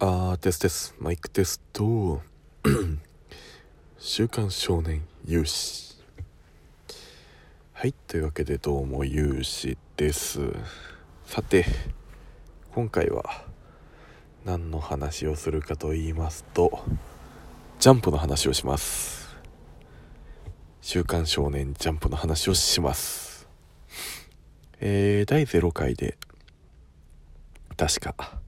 あーテステスマイクテスト。週刊少年有志。はいというわけでどうも有志です。さて今回は何の話をするかと言いますとジャンプの話をします。週刊少年ジャンプの話をします。えー、第0回で確か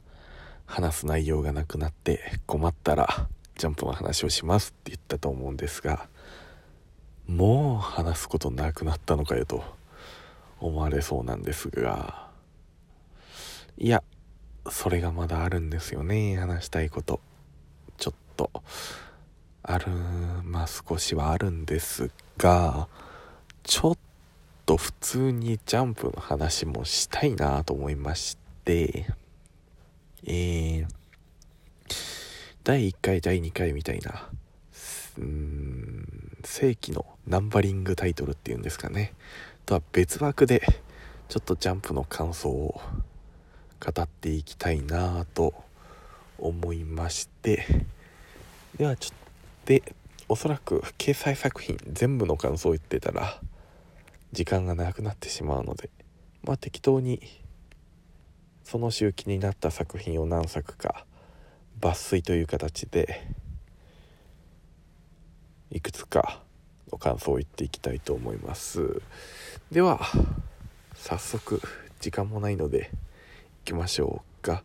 話す内容がなくなって困ったらジャンプの話をしますって言ったと思うんですがもう話すことなくなったのかよと思われそうなんですが。いやそれがまだあるんですよね話したいこと。ちょっとあるまあ少しはあるんですがちょっと普通にジャンプの話もしたいなと思いましてえー、第1回第2回みたいなうん正規のナンバリングタイトルっていうんですかね。とは別枠でちょっとジャンプの感想を語っていきたいなと思いまして。ではちょっとでおそらく掲載作品全部の感想を言ってたら時間がなくなってしまうのでまあ適当にその週気になった作品を何作か抜粋という形でいくつかの感想を言っていきたいと思います。では早速時間もないのでいきましょうか。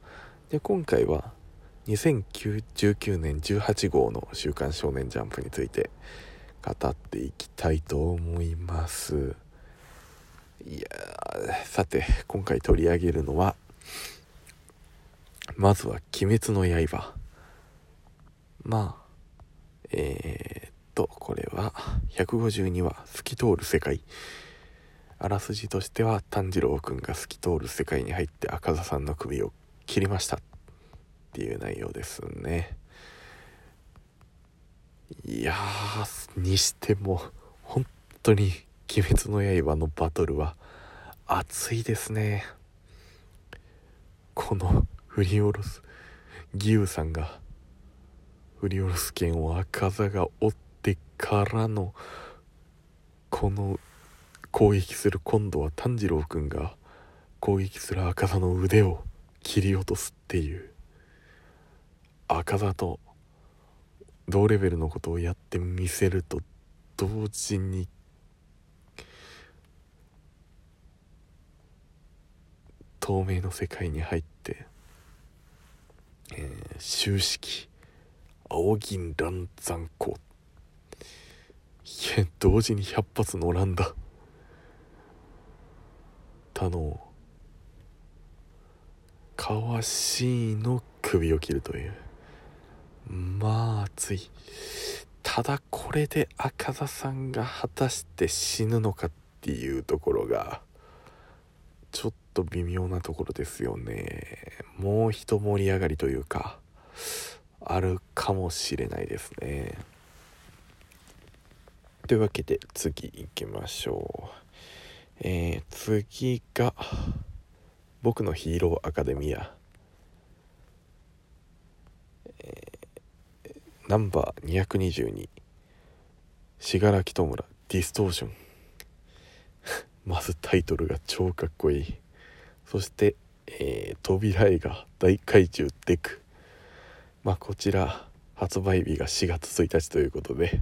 で今回は2019年18号の「週刊少年ジャンプ」について語っていきたいと思います。いやさて今回取り上げるのはまずは「鬼滅の刃」まあえー、っとこれは152話「透き通る世界」あらすじとしては炭治郎くんが透き通る世界に入って赤座さんの首を切りました。っていう内容ですね。いやーにしても本当に「鬼滅の刃」のバトルは熱いですね。この振り下ろす義勇さんが振り下ろす剣を赤座が折ってからのこの攻撃する今度は炭治郎くんが攻撃する赤座の腕を切り落とすっていう赤座と同レベルのことをやってみせると同時に透明の世界に入ってえー、終式青銀乱山校いや同時に100発の乱だ。他の川しいの首を切るという。まあ熱い。ただこれで赤座さんが果たして死ぬのかっていうところが。と微妙なところですよね。もう一盛り上がりというかあるかもしれないですね。というわけで次行きましょう。えー、次が僕のヒーローアカデミア、えー、ナンバー222信楽戸村ディストーション。まずタイトルが超かっこいい。そしてえー、扉絵が大怪獣デクまあこちら発売日が4月1日ということで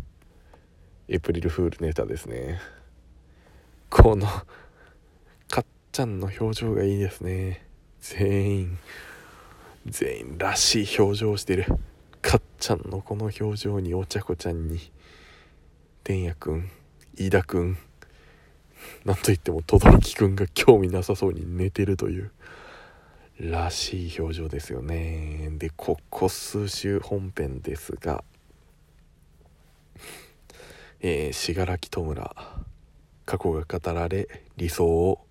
エプリルフールネタですね。このかっちゃんの表情がいいですね。全員全員らしい表情をしてる。かっちゃんのこの表情にお茶子ちゃんに天也くん飯田くんなんといっても轟くんが興味なさそうに寝てるというらしい表情ですよね。でここ数週本編ですが。えー、信楽戸村過去が語られ理想を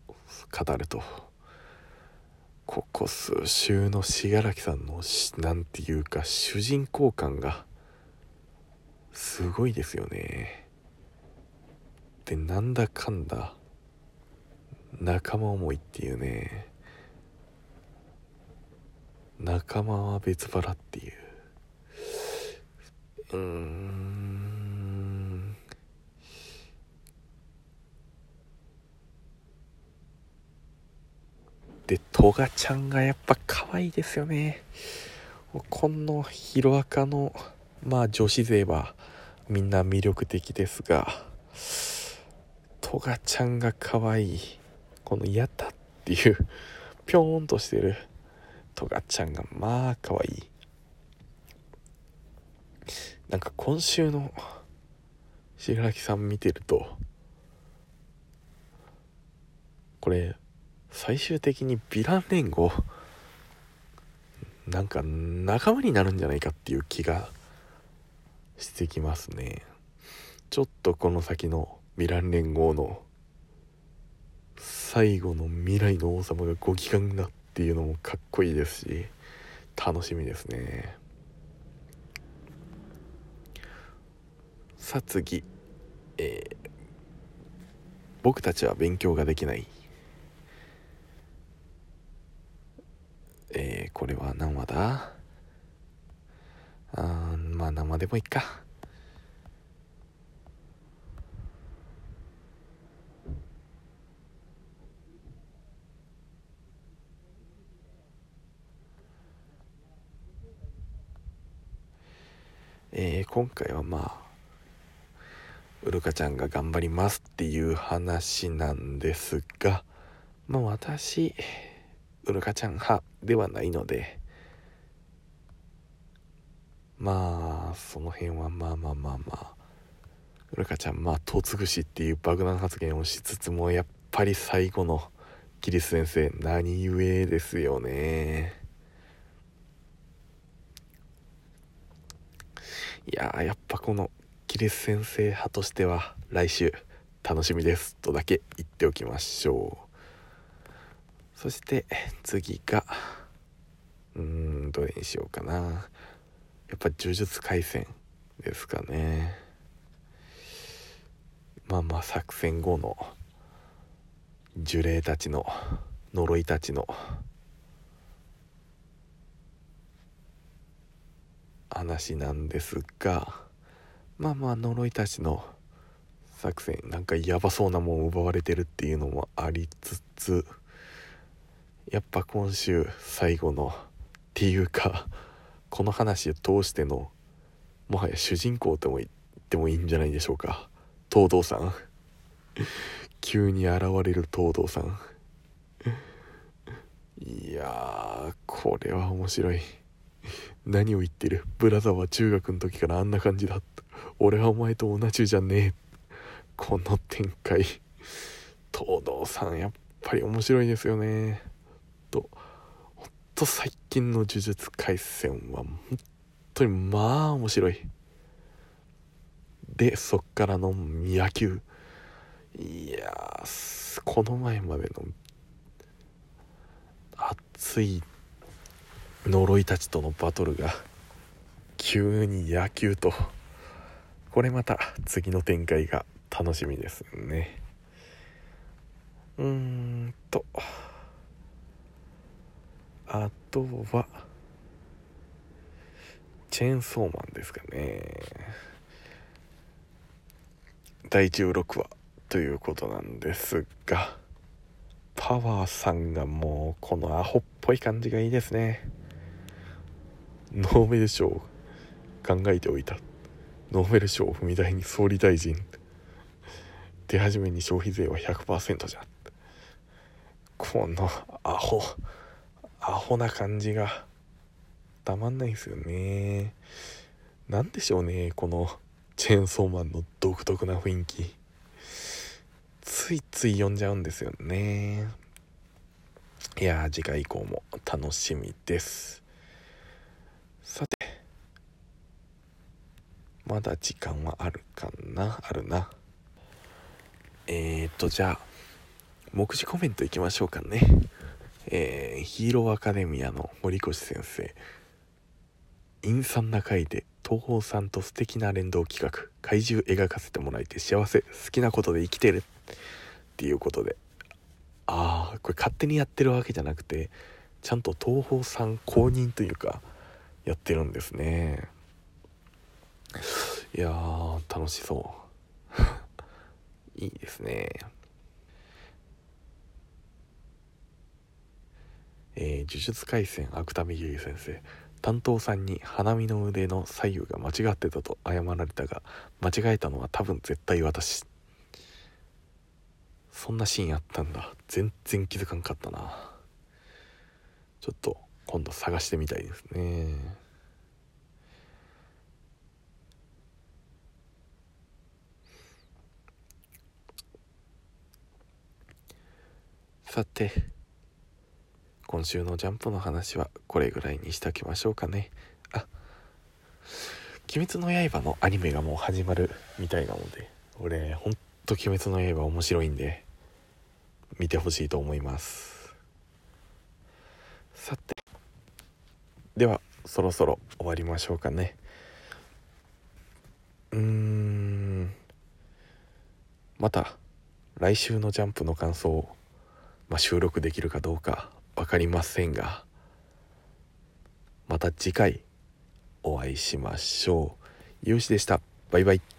語ると。ここ数週の信楽さんの何て言うか主人公感がすごいですよね。でなんだかんだ仲間思いっていうね。仲間は別腹っていう。うーん。でトガちゃんがやっぱ可愛いですよね。このヒロアカのまあ女子勢はみんな魅力的ですが。トガちゃんが可愛い。この「やった」っていうぴょーんとしてるトガちゃんがまあ可愛い。なんか今週の白木さん見てるとこれ最終的にヴィラン連合なんか仲間になるんじゃないかっていう気がしてきますね。ちょっとこの先のヴィラン連合の最後の未来の王様がご機嫌だっていうのもかっこいいですし楽しみですね。さあ次。えー、僕たちは勉強ができない。えー、これは何話だ？あまあ生でもいいか。えー、今回はまあうるかちゃんが頑張りますっていう話なんですがまあ私うるかちゃん派ではないのでまあその辺はまあまあまあまあうるかちゃんまあ嫁ぐしっていう爆弾発言をしつつもやっぱり最後のキリス先生何故ですよね。いややっぱこのキリス先生派としては来週楽しみです。とだけ言っておきましょう。そして次がうーんどれにしようかな。やっぱ呪術廻戦ですかね。まあまあ作戦後の呪霊たちの呪いたちの話なんですがまあまあ呪いたちの作戦なんかヤバそうなもん奪われてるっていうのもありつつやっぱ今週最後のっていうかこの話を通してのもはや主人公とも言ってもいいんじゃないでしょうか。東堂さん。急に現れる東堂さん。いやこれは面白い。何を言ってる？ブラザーは中学の時からあんな感じだ俺はお前と同じじゃねえ。この展開。東堂さんやっぱり面白いですよね。とほんと最近の呪術廻戦は本当にまあ面白い。でそっからの野球。いやこの前までの熱い呪いたちとのバトルが急に野球とこれまた次の展開が楽しみですね。うーんと。あとはチェーンソーマンですかね。第16話ということなんですがパワーさんがもうこのアホっぽい感じがいいですね。ノーベル賞を考えておいた。ノーベル賞を踏み台に総理大臣。手始めに消費税は100%じゃ。このアホ。アホな感じが。たまんないですよね。何でしょうねこの。チェーンソーマンの独特な雰囲気。ついつい読んじゃうんですよね。いや次回以降も楽しみです。さて。まだ時間はあるかな？あるな。えー、っとじゃあ目次コメントいきましょうかね。えー、ヒーローアカデミアの森越先生。陰惨な回で東宝さんと素敵な連動企画怪獣描かせてもらえて幸せ好きなことで生きてる。っていうことで。ああこれ勝手にやってるわけじゃなくてちゃんと東宝さん公認というかやってるんですね。いやー楽しそう。いいですね。えー、呪術廻戦芥見優先生。担当さんに花見の腕の左右が間違ってたと謝られたが間違えたのは多分絶対私。そんなシーンあったんだ。全然気づかんかったな。ちょっと今度探してみたいですね。さて今週のジャンプの話はこれぐらいにしておきましょうかね。あ鬼滅の刃のアニメがもう始まるみたいなので俺ほんと鬼滅の刃面白いんで見てほしいと思います。さてではそろそろ終わりましょうかねうーんまた来週のジャンプの感想を、まあ、収録できるかどうか分かりませんがまた次回お会いしましょう。ゆうしでした。バイバイ。